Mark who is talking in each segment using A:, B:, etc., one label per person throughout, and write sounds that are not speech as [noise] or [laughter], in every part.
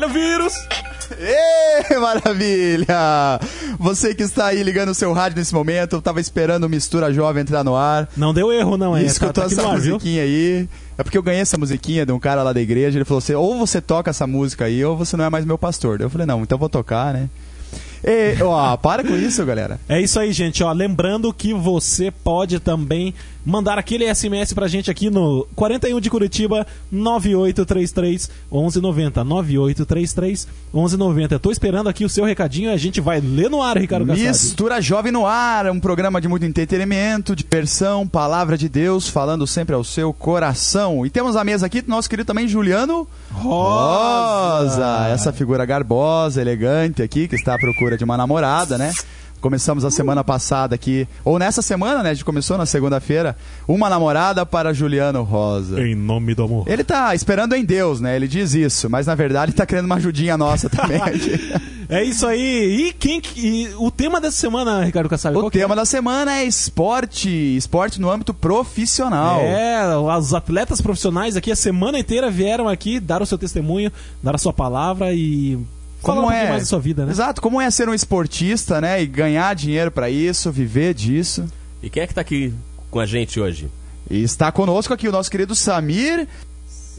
A: Olha o vírus!
B: Ê, maravilha! Você que está aí ligando o seu rádio nesse momento, eu tava esperando o Mistura Jovem entrar no ar.
A: Não deu erro, não é?
B: E escutou
A: Tá- tá
B: essa
A: ar, viu?
B: musiquinha aí. É porque eu ganhei essa musiquinha de um cara lá da igreja. Ele falou assim: ou você toca essa música aí, ou você não é mais meu pastor. Eu falei: não, então vou tocar, né? E, ó, para com isso, galera.
A: É isso aí, gente. Ó, lembrando que você pode também mandar aquele SMS pra gente aqui no 41 de Curitiba 9833 1190. 9833 1190. Eu tô esperando aqui o seu recadinho e a gente vai ler no ar, Ricardo Kassab.
B: Mistura Jovem no Ar, um programa de muito entretenimento, diversão, palavra de Deus, falando sempre ao seu coração. E temos a mesa aqui do nosso querido também Juliano Rosa. Essa figura garbosa, elegante aqui, que está à procura de uma namorada, né? Começamos a semana passada aqui, ou nessa semana, né? A gente começou na segunda-feira, uma namorada para Juliano Rosa.
A: Em nome do amor.
B: Ele tá esperando em Deus, né? Ele diz isso, mas na verdade tá querendo uma ajudinha nossa também. [laughs]
A: É isso aí. E quem que- e o tema dessa semana, Ricardo Kassab?
B: O
A: é?
B: tema da semana é esporte, esporte no âmbito profissional.
A: É, os atletas profissionais aqui a semana inteira vieram aqui dar o seu testemunho, dar a sua palavra e falar um pouquinho mais da sua vida, né?
B: Exato, como é ser um esportista, né? E ganhar dinheiro pra isso, viver disso.
C: E quem é que tá aqui com a gente hoje?
B: E está conosco aqui o nosso querido Samir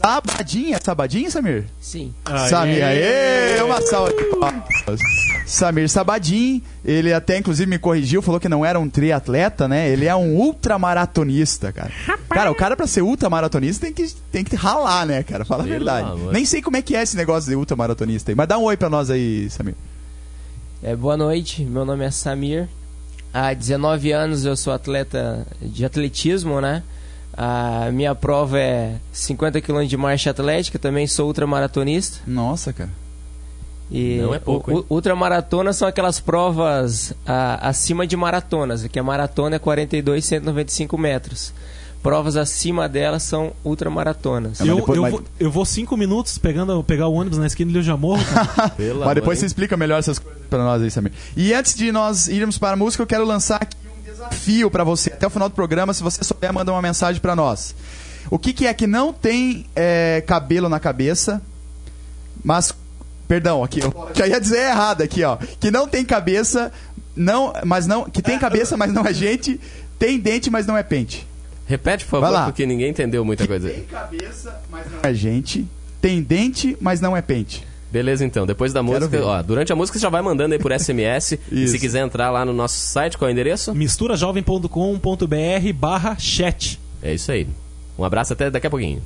B: Sabadinha. Sabadinha, Samir?
D: Sim.
B: Samir, aê! Uma salva de palmas. Samir Sabadim, ele até inclusive me corrigiu, falou que não era um triatleta, né? Ele é um ultramaratonista, cara. Cara, o cara pra ser ultramaratonista tem que, tem que ralar, né, cara? Fala a verdade.
C: amor.
B: Nem sei como é que é esse negócio de ultramaratonista aí, mas dá um oi pra nós aí, Samir.
D: É, boa noite, meu nome é Samir. Há 19 anos eu sou atleta de atletismo, né? A minha prova é 50 km de marcha atlética, também sou ultramaratonista.
B: Nossa, cara.
D: E
C: Não é pouco,
D: u- ultramaratonas são aquelas provas ah, acima de maratonas, que a maratona é 42, 195 metros. Provas acima delas são ultramaratonas.
A: Eu,
B: depois-
A: eu,
B: mas-
A: vou, eu vou cinco minutos pegando, pegar o ônibus na esquina e eu já morro. [laughs]
B: Mas depois você explica melhor essas coisas pra nós aí, Samir. E antes de nós irmos para a música, eu quero lançar aqui desafio pra você. Até o final do programa, se você souber, manda uma mensagem pra nós. O que, que é que não tem é, cabelo na cabeça, mas. Perdão, aqui, eu [laughs] já ia dizer errado aqui, ó. Que não tem cabeça, não, mas não. Que tem cabeça, mas não é gente. Tem dente, mas não é pente.
C: Repete, por favor, porque ninguém entendeu muita coisa.
B: Tem cabeça, mas não é gente. Tem dente, mas não é pente.
C: Beleza, então. Depois da música, ó, durante a música você já vai mandando aí por [laughs] SMS. e se quiser entrar lá no nosso site, qual é o endereço?
A: misturajovem.com.br barra chat.
C: É isso aí. Um abraço até daqui a pouquinho.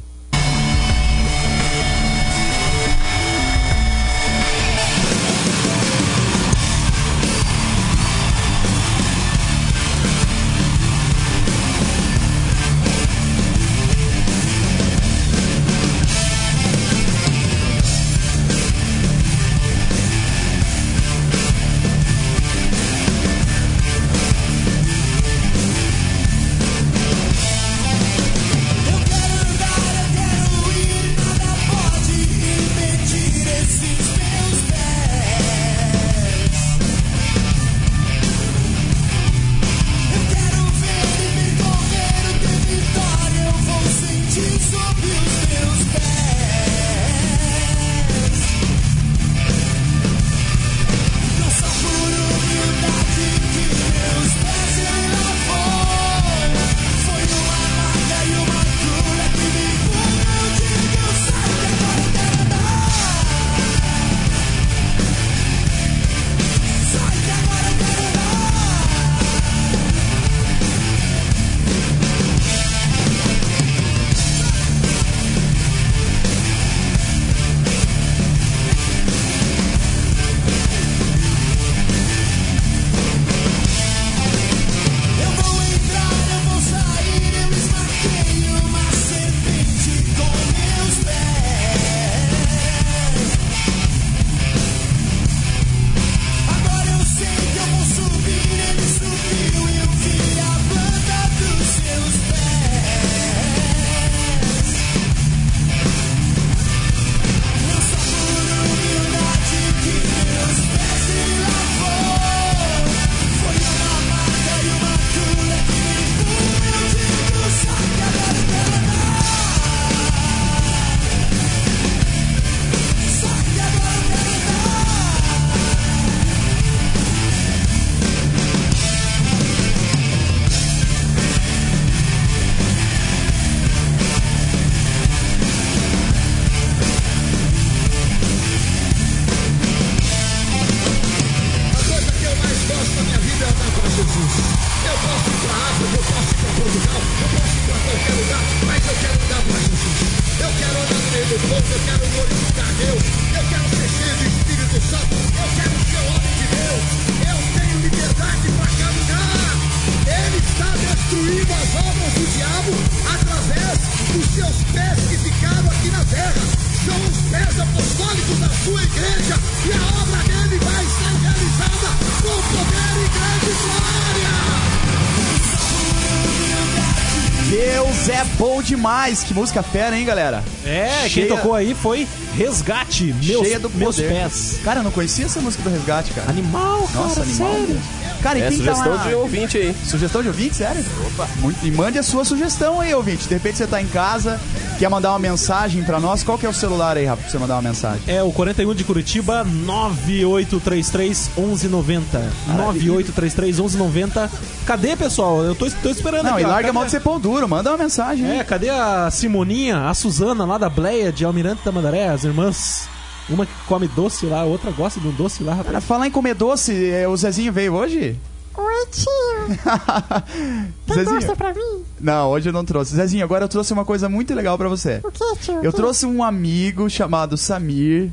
B: Demais. Que música fera, hein, galera?
A: É,
B: Cheia-
A: quem tocou aí foi Resgate, meus,
B: Cheia do
A: meus
B: poder.
A: pés.
B: Cara, eu não conhecia essa música do Resgate, cara.
A: Animal, cara,
B: Nossa, animal.
A: sério.
B: Cara, e
C: É
B: quem
C: sugestão
B: tá lá?
C: de ouvinte aí.
B: Sugestão de ouvinte, sério? Opa. Muito, e mande a sua sugestão aí, ouvinte. De repente você tá em casa, quer mandar uma mensagem pra nós. Qual que é o celular aí, Rafa, pra você mandar uma mensagem?
A: É o 41 de Curitiba, 9833 1190. 9833 1190. Cadê, pessoal? Eu tô, tô esperando
B: Não,
A: aqui.
B: e larga a mão de ser pão duro. Manda uma mensagem. aí.
A: É, cadê a Simoninha, a Suzana lá da Bleia de Almirante da Mandaré, as irmãs? Uma que come doce lá, a outra gosta de um doce lá, rapaz.
B: Cara, falar em comer doce, é, o Zezinho veio hoje?
E: Oi, tio. [laughs] Tem
B: Zezinho?
E: doce pra mim?
B: Não, hoje eu não trouxe. Zezinho, agora eu trouxe uma coisa muito legal pra você.
E: O que, tio?
B: Eu trouxe um amigo chamado Samir.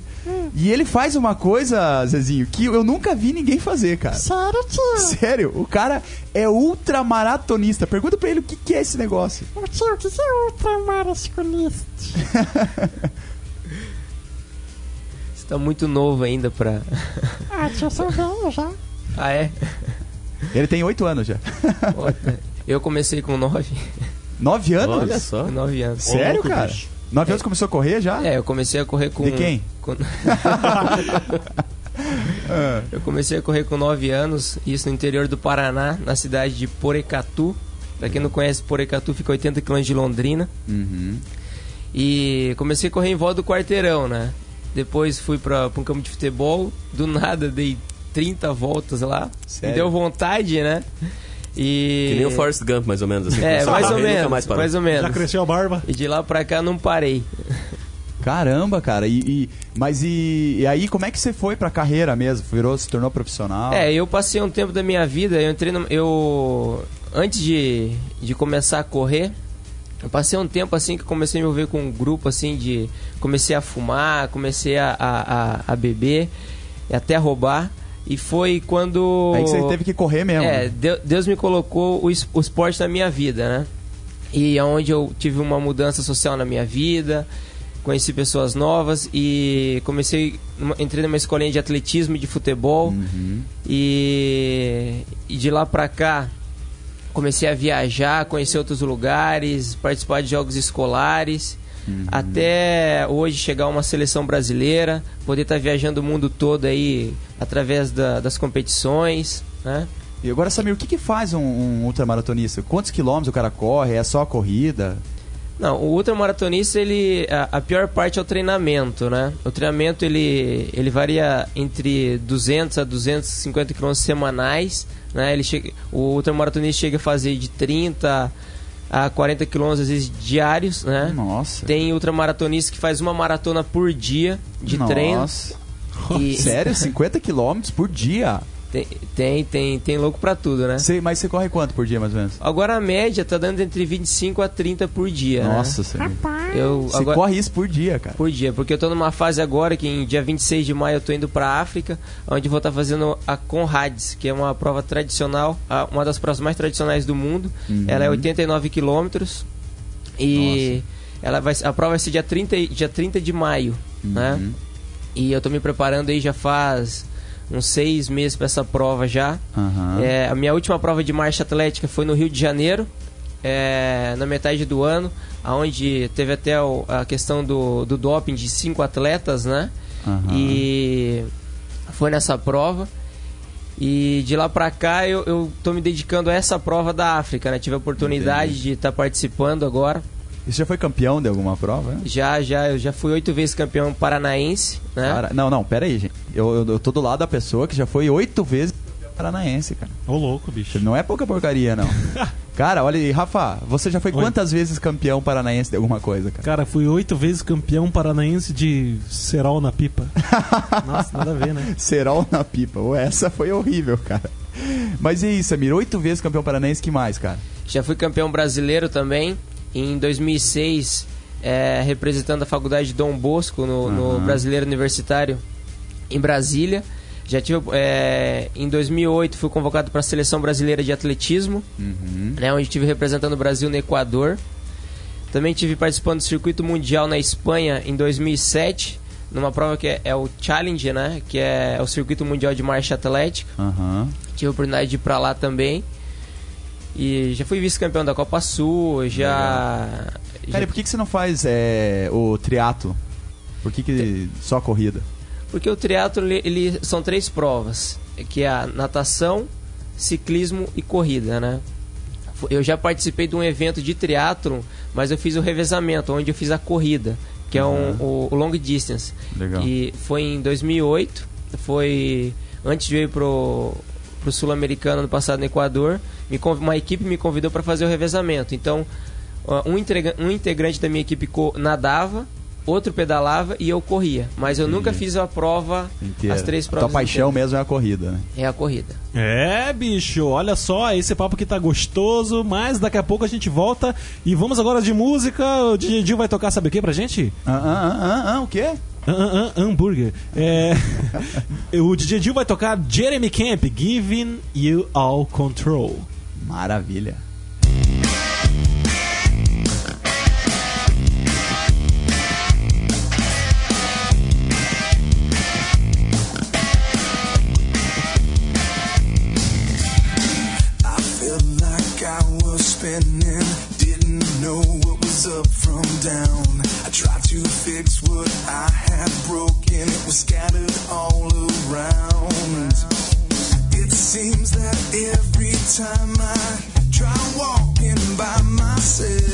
B: E ele faz uma coisa, Zezinho, que eu nunca vi ninguém fazer, cara.
E: Sério, tio?
B: Sério, o cara é ultramaratonista. Pergunta pra ele o que, que é esse negócio.
E: Ô, tio, o que, que é ultramarasculista? [laughs]
D: Você tá muito novo ainda pra.
E: Ah, tio, eu sou velho já.
D: Ah, é?
B: Ele tem oito anos já.
D: Ó, Eu comecei com 9.
B: Nove anos?
C: Olha só.
D: 9 anos.
B: Sério,
A: louco,
B: cara?
A: bicho.
B: Nove anos começou a correr já?
D: É, eu comecei a correr com.
B: De quem?
D: com- [laughs]
B: Ah,
D: Eu comecei a correr com 9 anos, isso no interior do Paraná, na cidade de Porecatu. Pra quem não conhece, Porecatu fica a 80 km de Londrina.
B: uhum.
D: E comecei a correr em volta do quarteirão, né? Depois fui pra, pra um campo de futebol, do nada dei 30 voltas lá.
B: Sério?
D: Me deu vontade, né? E.
C: Que nem o Forrest Gump, mais ou menos. Assim,
D: É, mais ou menos.
C: mais.
D: Mais ou
A: Já
D: menos.
A: cresceu a barba?
D: E de lá pra cá não parei.
B: Caramba, cara. E, e- mas e, e aí, como é que você foi pra carreira mesmo? Virou, se tornou profissional?
D: É, eu passei um tempo da minha vida, eu entrei no, eu antes de, de começar a correr, eu passei um tempo assim que eu comecei a me envolver com um grupo assim de comecei a fumar, comecei a, a, a, a beber, e até a roubar e foi quando
B: Aí que você teve que correr mesmo.
D: é? Deu- Deus me colocou o, es- o esporte na minha vida, né? E é onde eu tive uma mudança social na minha vida, conheci pessoas novas e comecei, entrei numa escolinha de atletismo e de futebol
B: Uhum.
D: e, e de lá pra cá comecei a viajar, conhecer outros lugares, participar de jogos escolares.
B: Uhum.
D: Até hoje chegar uma seleção brasileira, poder estar viajando o mundo todo aí através da- das competições, né?
B: E agora, Samir, o que, que faz um, um ultramaratonista? Quantos quilômetros o cara corre? É só a corrida?
D: Não, o ultramaratonista, ele, a, a pior parte é o treinamento, né? O treinamento, ele, ele varia entre 200 a 250 km semanais, né? Ele chega, o ultramaratonista chega a fazer de 30 a 40 km, às vezes, diários, né?
B: Nossa.
D: Tem ultramaratonista que faz uma maratona por dia de treino.
B: Nossa.
D: E- [laughs]
B: Sério? 50 quilômetros por dia?
D: Tem, tem, tem, tem louco pra tudo, né?
B: Mas você corre quanto por dia, mais ou menos?
D: Agora a média tá dando entre 25 a 30 por dia, né?
B: Nossa, Samir.
E: Rapaz.
D: Eu,
B: Você
D: agora...
B: corre isso por dia, cara.
D: por dia, porque eu tô numa fase agora que em dia 26 de maio eu tô indo pra África, onde vou estar fazendo a Conrads, que é uma prova tradicional, uma das provas mais tradicionais do mundo.
B: Uhum.
D: Ela é 89 quilômetros e ela vai, a prova vai ser dia 30, e- dia 30 de maio, né?
B: Uhum.
D: E eu tô me preparando aí já faz uns seis meses para essa prova já.
B: Aham.
D: É, a minha última prova de marcha atlética foi no Rio de Janeiro, é, na metade do ano, onde teve até o- a questão do, do doping de cinco atletas, né?
B: Aham.
D: E foi nessa prova. E de lá pra cá eu, eu tô me dedicando a essa prova da África, né? Tive a oportunidade
B: Entendi.
D: de estar participando agora.
B: E Você já foi campeão de alguma prova? né?
D: Já, já, eu já fui oito vezes campeão paranaense, né?
B: Cara, não, não, pera aí, gente. Eu, eu, eu tô do lado da pessoa que já foi oito vezes campeão paranaense, cara.
A: Ô, louco, bicho.
B: Não é pouca porcaria, não. [laughs] cara, olha aí, Rafa, você já foi
A: Oi.
B: quantas vezes campeão paranaense de alguma coisa, cara?
A: Cara, fui oito vezes campeão paranaense de cerol na pipa. [laughs] Nossa, nada a ver, né?
B: Serol na pipa. Essa foi horrível, cara. Mas e aí, Samir? Oito vezes campeão paranaense, que mais, cara?
D: Já fui campeão brasileiro também. Em 2006, é, representando a faculdade de Dom Bosco no, no
B: Aham.
D: Brasileiro Universitário em Brasília. Já tive, é, em 2008 fui convocado para a seleção brasileira de atletismo,
B: Uhum.
D: né, onde estive representando o Brasil no Equador. Também tive participando do circuito mundial na Espanha em 2007, numa prova que é, é o Challenge, né, que é o circuito mundial de marcha atlética
B: Aham.
D: tive a oportunidade de ir pra lá também. E já fui vice-campeão da Copa Sul, já.
B: Cara, e
D: já
B: por que, que você não faz é, o triatlo? Por que, que só a corrida?
D: Porque o triatlo ele, ele- são três provas, que é a natação, ciclismo e corrida, né? Eu já participei de um evento de triatlo, mas eu fiz o revezamento, onde eu fiz a corrida, que é um, o, o long distance.
B: Legal.
D: E foi em 2008, foi antes de eu ir pro, pro Sul-Americano ano passado no Equador, me uma equipe me convidou para fazer o revezamento. Então, um, um integrante da minha equipe nadava, outro pedalava e eu corria. Mas eu nunca fiz a prova,
B: Inteira.
D: as três
B: A
D: provas.
B: tua paixão
D: inteiras.
B: mesmo é a corrida, né?
D: É a corrida.
A: É, bicho, olha só, esse papo que tá gostoso, mas daqui a pouco a gente volta e vamos agora de música. O DJ Dil vai tocar, sabe o que pra gente?
B: Ah, ah, ah, ah, ah, o quê?
A: Ah, ah, ah, hambúrguer. É, [laughs] o DJ Dil vai tocar Jeremy Camp, Giving You All Control.
B: Maravilha.
F: Scattered all around. It seems that every time I try walking by myself,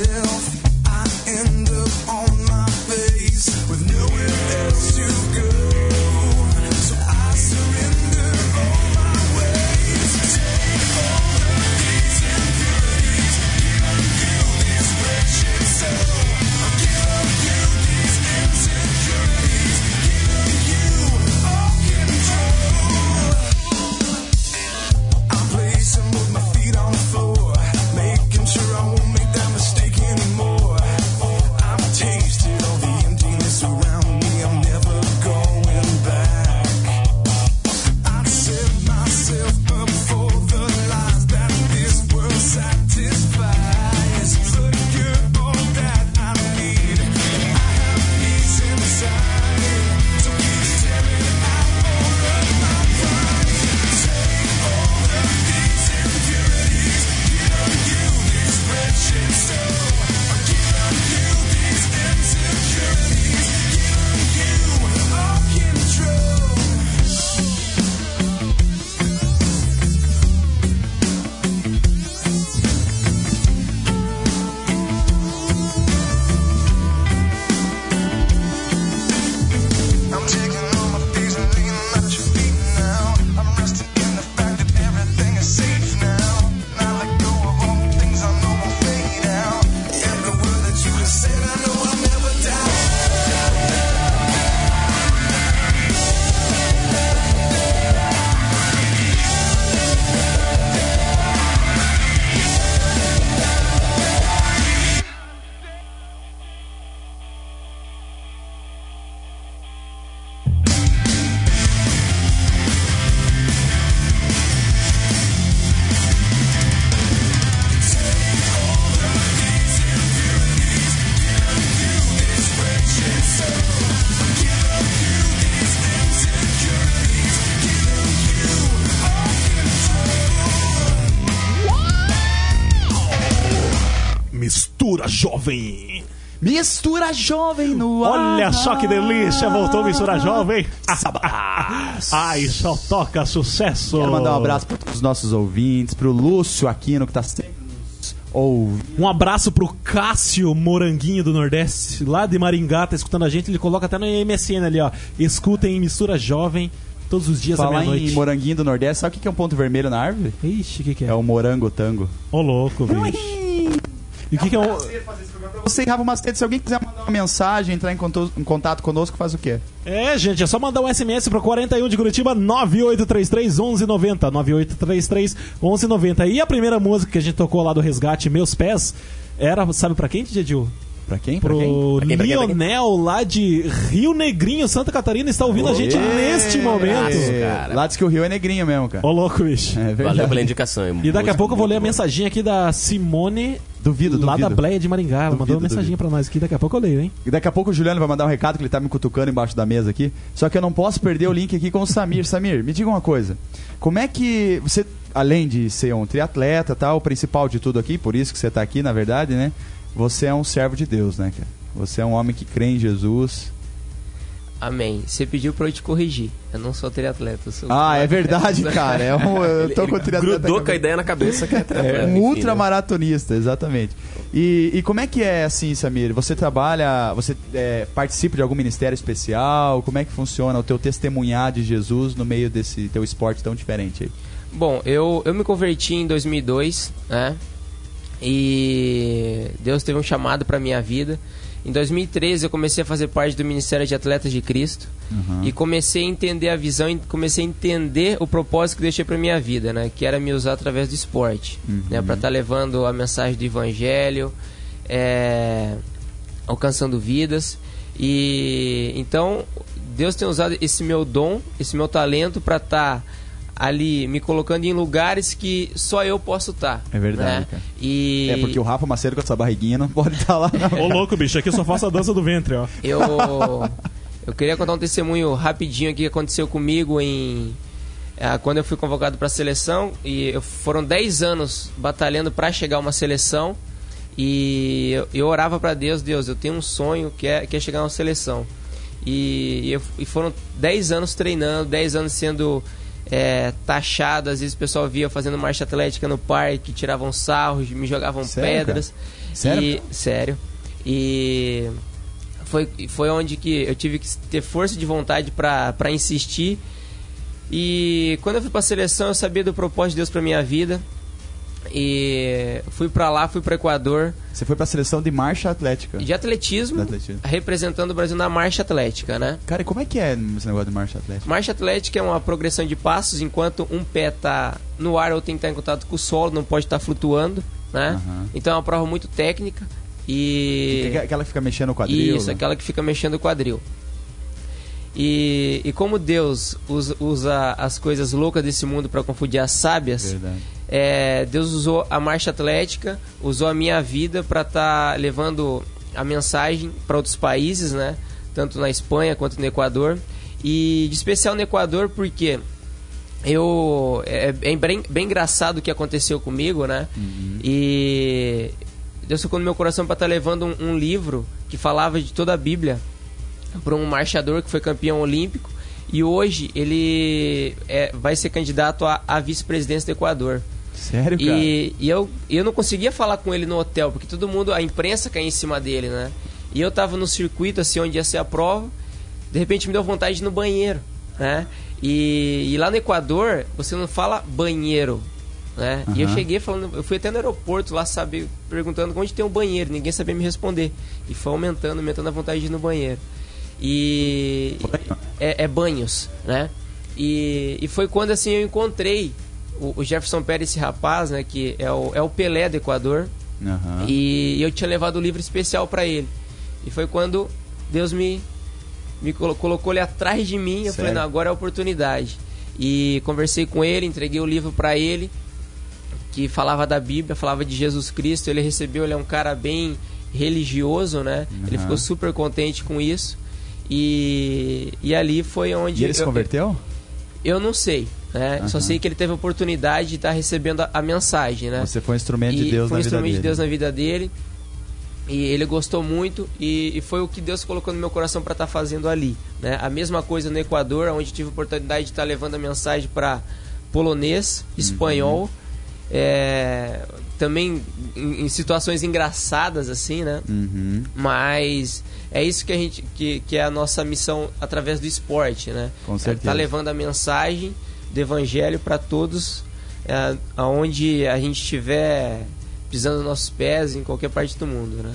A: jovem.
B: Mistura jovem no ar.
A: Olha só que delícia, voltou Mistura Jovem. [laughs] Ai, só toca sucesso.
B: Quero mandar um abraço para todos os nossos ouvintes, pro Lúcio Aquino, que tá sempre nos ouvindo.
A: Um abraço pro Cássio Moranguinho do Nordeste, lá de Maringá, tá escutando a gente. Ele coloca até no MSN ali, ó. Escutem Mistura Jovem todos os dias à
B: Falar em
A: meia-noite.
B: moranguinho do Nordeste, sabe o que que é um ponto vermelho na árvore?
A: Ixi, o que, que é?
B: É o morango tango.
A: Ô, louco, bicho. E o que, que é o.
B: Você, Rafa Macedo, se alguém quiser mandar uma mensagem, entrar em conto- em contato conosco, faz o quê?
A: É, gente, é só mandar um SMS pro 41 de Curitiba 9833 1190. 9833 1190. E a primeira música que a gente tocou lá do Resgate, Meus Pés, era, sabe pra quem, DJ Dil?
B: Pra quem? Pra
A: Pro
B: quem?
C: Pra quem?
A: Lionel lá de Rio Negrinho, Santa Catarina, está ouvindo a gente neste momento.
B: Lá diz que o Rio é negrinho mesmo, cara.
A: Ô, louco, bicho.
B: É.
C: Valeu pela indicação. hein?
A: E daqui a pouco eu vou ler a mensagem aqui da Simone,
B: Duvido,
A: lá
B: duvido.
A: da Bleia de Maringá. Ela mandou
B: Duvido,
A: uma mensaginha
B: duvido.
A: pra nós aqui, daqui a pouco eu leio, hein?
B: E daqui a pouco o Juliano vai mandar um recado que ele tá me cutucando embaixo da mesa aqui. Só que eu não posso perder o link aqui com o Samir. Samir, me diga uma coisa. Como é que você, além de ser um triatleta, tal, o principal de tudo aqui, por isso que você tá aqui, na verdade, né? Você é um servo de Deus, né, cara? Você é um homem que crê em Jesus.
D: Amém. Você pediu pra eu te corrigir. Eu não sou triatleta. Sou
B: Ah, é verdade, cara. É um, eu tô com o triatleta.
C: Grudou com a ideia na cabeça que é triatleta,
B: Um
C: enfim,
B: ultramaratonista, exatamente. E, e como é que é assim, Samir? Você trabalha, você é, participa de algum ministério especial? Como é que funciona o teu testemunhar de Jesus no meio desse teu esporte tão diferente aí?
D: Bom, eu, eu me converti em 2002, né? E Deus teve um chamado para minha vida. Em 2013 eu comecei a fazer parte do Ministério de Atletas de Cristo e comecei a entender a visão, e comecei a entender o propósito que deixei para minha vida, né? Que era me usar através do esporte, né? Para estar levando a mensagem do Evangelho, é, alcançando vidas. E então Deus tem usado esse meu dom, esse meu talento para estar ali me colocando em lugares que só eu posso estar.
B: É verdade,
D: né?
B: cara.
D: E
B: É porque o Rafa Macedo com essa barriguinha não pode estar lá. Não.
A: Ô, louco, bicho, aqui eu só faço a dança do ventre, ó.
D: eu eu queria contar um testemunho rapidinho aqui que aconteceu comigo em ah, quando eu fui convocado para a seleção e foram 10 anos batalhando para chegar a uma seleção e eu, eu orava para Deus, Deus, eu tenho um sonho que é, que é chegar a uma seleção. E, eu- e foram 10 anos treinando, 10 anos sendo é, taxado, às vezes o pessoal via fazendo marcha atlética no parque, tiravam sarros, me jogavam
B: Sério,
D: pedras.
B: Sério?
D: E, sério. E foi, foi onde que eu tive que ter força de vontade para insistir. E quando eu fui para a seleção, eu sabia do propósito de Deus para minha vida. E fui para lá, fui para Equador,
B: Você foi pra seleção de marcha atlética.
D: de atletismo,
B: De atletismo.
D: representando o Brasil na marcha atlética, né?
B: Cara, e como é que é esse negócio de marcha atlética?
D: Marcha atlética é uma progressão de passos enquanto um pé tá no ar ou tem que estar em contato com o solo, não pode estar flutuando, né?
B: Aham.
D: Então é uma prova muito técnica e
B: que- Aquela que fica mexendo o quadril.
D: Isso,
B: né?
D: aquela que fica mexendo o quadril. E, e como Deus usa, usa as coisas loucas desse mundo para confundir as sábias,
B: Verdade.
D: É, Deus usou a marcha atlética, usou a minha vida para estar levando a mensagem para outros países, né? Tanto na Espanha quanto no Equador. E de especial no Equador porque eu é, é bem, bem engraçado o que aconteceu comigo, né? E Deus tocou no meu coração para estar levando um, um livro que falava de toda a Bíblia para um marchador que foi campeão olímpico e hoje ele é, vai ser candidato à vice-presidência do Equador.
B: Sério, cara?
D: E, e eu, eu não conseguia falar com ele no hotel, porque todo mundo, a imprensa caía em cima dele, né? E eu tava no circuito, assim, onde ia ser a prova, de repente me deu vontade de ir no banheiro, né? E, e lá no Equador, você não fala banheiro, né? E eu cheguei falando, eu fui até no aeroporto lá, sabe, perguntando onde tem um banheiro, ninguém sabia me responder. E foi aumentando, aumentando a vontade de ir no banheiro. E é, é banhos, né? E, e foi quando assim eu encontrei o, o Jefferson Pérez, esse rapaz, né? Que é o, é o Pelé do Equador.
B: Aham.
D: E eu tinha levado um livro especial para ele. E foi quando Deus me, me colo- colocou ele atrás de mim. Eu falei, não, agora é a oportunidade. E conversei com ele, entreguei o livro para ele, que falava da Bíblia, falava de Jesus Cristo. Ele recebeu, ele é um cara bem religioso, né? Ele
B: Aham.
D: ficou super contente com isso. E, e ali foi onde.
B: E ele se
D: eu-
B: converteu?
D: eu não sei, né? Só
B: Aham.
D: sei que ele teve a oportunidade de estar recebendo a, a mensagem, né?
B: Você foi um instrumento de Deus na
D: um
B: vida
D: instrumento
B: dele.
D: de Deus na vida dele. E ele gostou muito e, e foi o que Deus colocou no meu coração para estar fazendo ali, né? A mesma coisa no Equador, onde tive a oportunidade de estar levando a mensagem para polonês, espanhol, é, também em, em situações engraçadas assim, né?
B: Uhum.
D: Mas é isso que a gente que, que é a nossa missão através do esporte, né?
B: Com certeza.
D: Tá levando a mensagem do evangelho para todos, é, aonde a gente estiver pisando nossos pés em qualquer parte do mundo, né?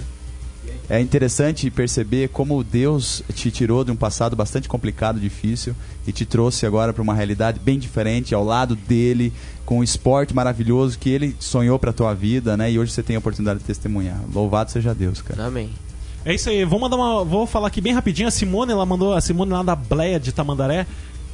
B: É interessante perceber como Deus te tirou de um passado bastante complicado, difícil, e te trouxe agora para uma realidade bem diferente, ao lado dele, com um esporte maravilhoso que ele sonhou para tua vida, né? E hoje você tem a oportunidade de testemunhar. Louvado seja Deus, cara.
D: Amém.
G: É isso aí, vou mandar uma. Vou falar aqui bem rapidinho. A Simone, ela mandou. A Simone lá da Bleia de Tamandaré.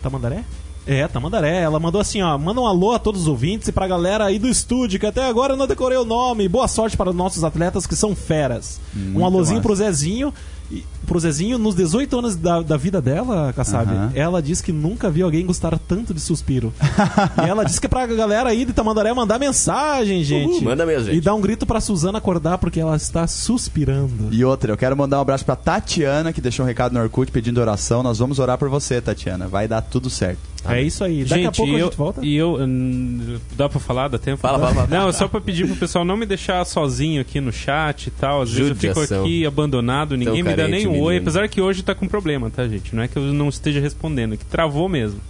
G: Tamandaré? É, Tamandaré. Ela mandou assim, ó. Manda um alô a todos os ouvintes e pra galera aí do estúdio, que até agora eu não decorei o nome. Boa sorte para os nossos atletas que são feras. um
B: Muito
G: alôzinho
B: massa.
G: pro Zezinho. E- Pro Zezinho, nos 18 anos da, da vida dela, Kassab, ela disse que nunca viu alguém gostar tanto de suspiro. e ela disse que é pra galera aí de Tamandaré mandar mensagem, gente.
C: manda mesmo, gente.
G: E dar um grito pra Suzana acordar porque ela está suspirando.
B: E outra, eu quero mandar um abraço pra Tatiana, que deixou um recado no Orkut pedindo oração. Nós vamos orar por você, Tatiana. Vai dar tudo certo.
G: É isso aí. Daqui a
H: gente,
G: pouco
H: e
G: a
H: eu,
G: gente volta.
H: E eu. hum, Dá pra falar? Dá tempo?
C: Fala, fala, fala.
H: Não, é só pra pedir pro pessoal não me deixar sozinho aqui no chat e tal. Às vezes eu fico
C: Judiação.
H: aqui abandonado, ninguém me nem um oi. Apesar que hoje tá com problema, tá, gente? Não é que eu não esteja respondendo, é que travou mesmo.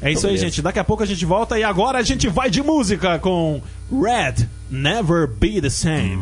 G: É isso aí,
C: Beleza.
G: gente. Daqui a pouco a gente volta e agora a gente vai de música com Red Never Be the Same.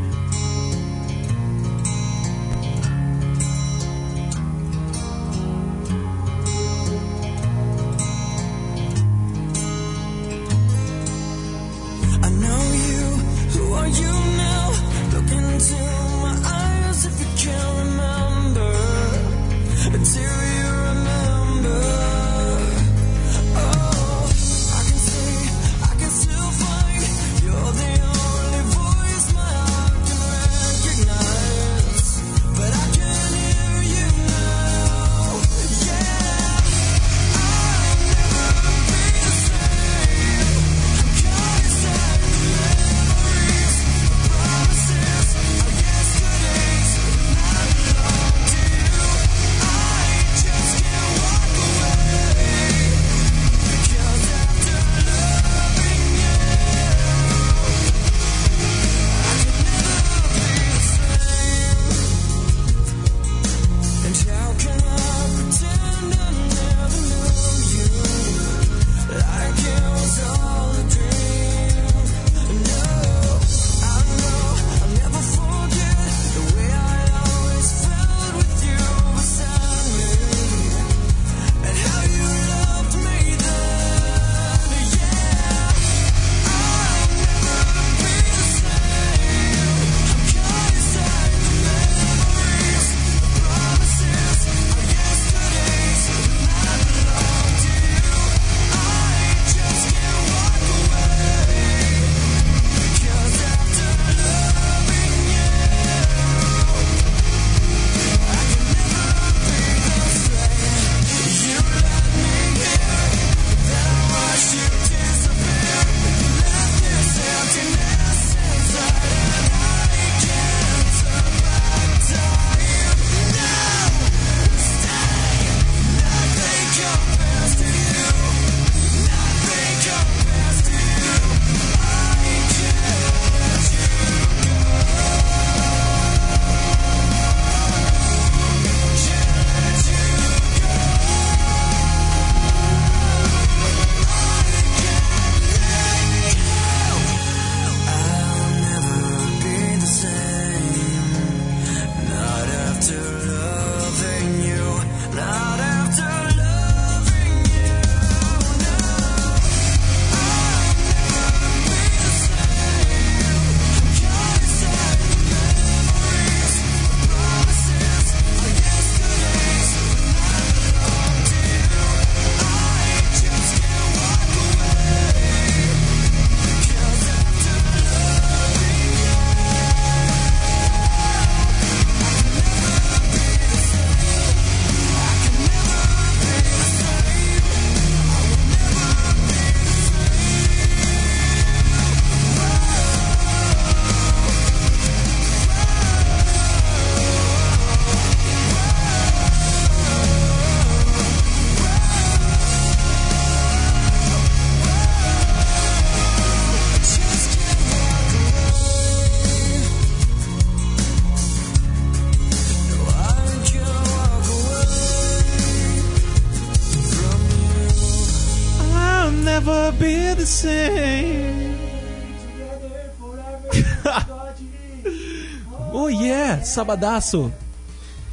A: Oh yeah,
G: sabadaço.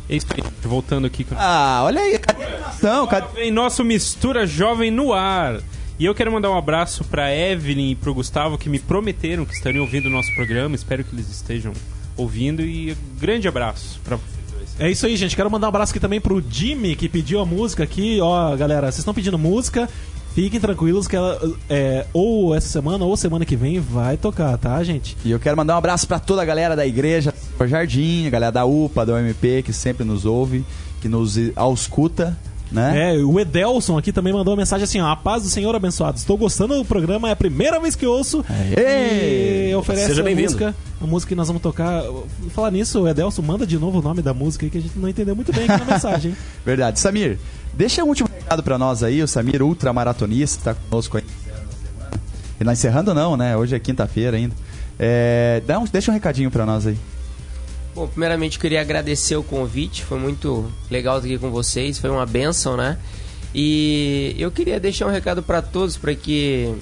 H: É isso aí, voltando aqui com.
B: Ah, olha aí, cadê a animação? Cadê...
H: Vem nosso Mistura Jovem no ar. E eu quero mandar um abraço pra Evelyn e pro Gustavo que me prometeram que estariam ouvindo o nosso programa. Espero que eles estejam ouvindo e grande abraço pra vocês.
A: É isso aí, gente. Quero mandar um abraço aqui também pro Jimmy, que pediu a música aqui. Ó, galera, vocês estão pedindo música. Fiquem tranquilos que ela, é, ou essa semana ou semana que vem vai tocar, tá, gente?
B: E eu quero mandar um abraço pra toda a galera da igreja, do Jardim, a galera da UPA, da OMP, que sempre nos ouve, que nos ausculta, né?
A: É, o Edelson aqui também mandou uma mensagem assim: ó, a paz do Senhor abençoado. Estou gostando do programa, é a primeira vez que ouço.
B: Aê!
A: E oferece
C: Seja
A: a
C: bem-vindo.
A: música, a música que nós vamos tocar. Falar nisso, o Edelson manda de novo o nome da música aí que a gente não entendeu muito bem aqui na [laughs] mensagem. hein?
B: Verdade. Samir, deixa um último recado pra nós aí, o Samir, ultramaratonista, tá conosco aí. E não encerrando não, né? Hoje é quinta-feira ainda. É, dá um, deixa um recadinho pra nós aí.
D: Bom, primeiramente queria agradecer o convite, foi muito legal estar aqui com vocês, foi uma benção, né? E eu queria deixar um recado para todos, para que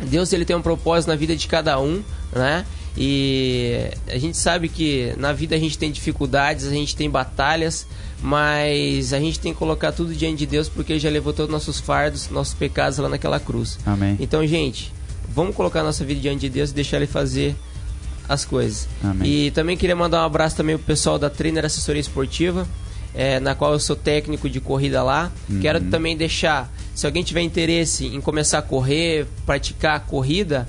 D: Deus ele tem um propósito na vida de cada um, né? E a gente sabe que na vida a gente tem dificuldades, a gente tem batalhas, mas a gente tem que colocar tudo diante de Deus porque Ele já levou todos os nossos fardos, nossos pecados lá naquela cruz.
B: Amém.
D: Então, gente, vamos colocar nossa vida diante de Deus e deixar Ele fazer as coisas.
B: Amém.
D: E também queria mandar um abraço também pro pessoal da Trainer Assessoria Esportiva, é, na qual eu sou técnico de corrida lá. Quero também deixar, se alguém tiver interesse em começar a correr, praticar corrida,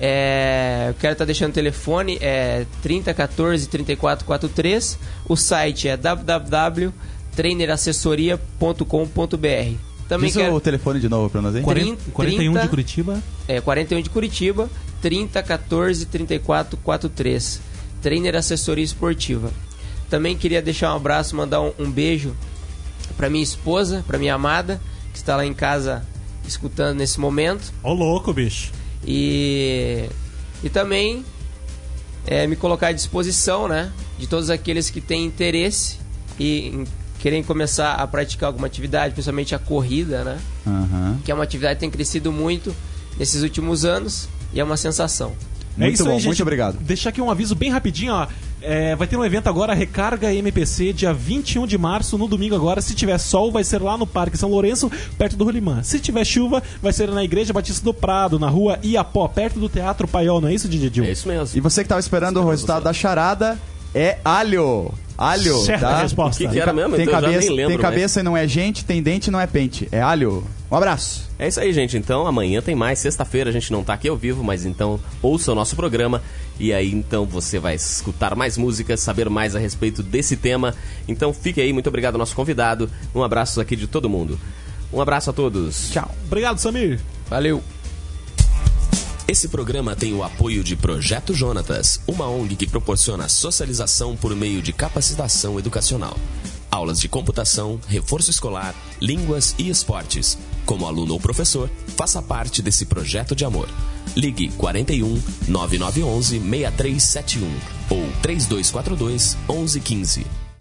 D: é, eu quero estar deixando o telefone, é 3014 3443. O site é www.trainerassessoria.com.br. Também
B: Diz
D: quero...
B: o telefone de novo pra nós aí.
A: 40, 41 de
D: 30.
A: Curitiba.
D: É, 41 de Curitiba, 30 14 34 43. Trainer Assessoria Esportiva. Também queria deixar um abraço, mandar um, um beijo para minha esposa, para minha amada, que está lá em casa escutando nesse momento.
A: Ô, louco, bicho.
D: E, e também é, me colocar à disposição, né? De todos aqueles que têm interesse e em querem começar a praticar alguma atividade, principalmente a corrida, né?
B: Aham.
D: Que é uma atividade que tem crescido muito nesses últimos anos e é uma sensação.
A: É
B: Muito
A: isso
B: bom,
A: aí, gente.
B: muito obrigado.
A: Deixar aqui um aviso bem rapidinho, ó. É, vai ter um evento agora, Recarga MPC, dia 21 de março, no domingo agora. Se tiver sol, vai ser lá no Parque São Lourenço, perto do Rolimã. Se tiver chuva, vai ser na Igreja Batista do Prado, na rua Iapó, perto do Teatro Paiol, não é isso, Didi?
C: É isso mesmo.
B: E você que tava esperando o resultado da charada, é alho. Alho,
A: Certa
B: tá?
A: resposta.
C: O que que era mesmo?
B: Tem
C: Então eu já
B: cabeça,
C: lembro
B: tem
C: mais.
B: cabeça e não é gente, tem dente e não é pente. É alho. Um abraço.
C: É isso aí, gente. Então amanhã tem mais. Sexta-feira a gente não tá aqui ao vivo, mas então ouça o nosso programa. E aí então você vai escutar mais músicas, saber mais a respeito desse tema. Então fique aí, muito obrigado ao nosso convidado. Um abraço aqui de todo mundo. Um abraço a todos.
B: Tchau.
A: Obrigado, Samir.
D: Valeu!
I: Esse programa tem o apoio de Projeto Jonatas, uma ONG que proporciona socialização por meio de capacitação educacional. Aulas de computação, reforço escolar, línguas e esportes. Como aluno ou professor, faça parte desse projeto de amor. Ligue 41 9911 6371 ou 3242 1115.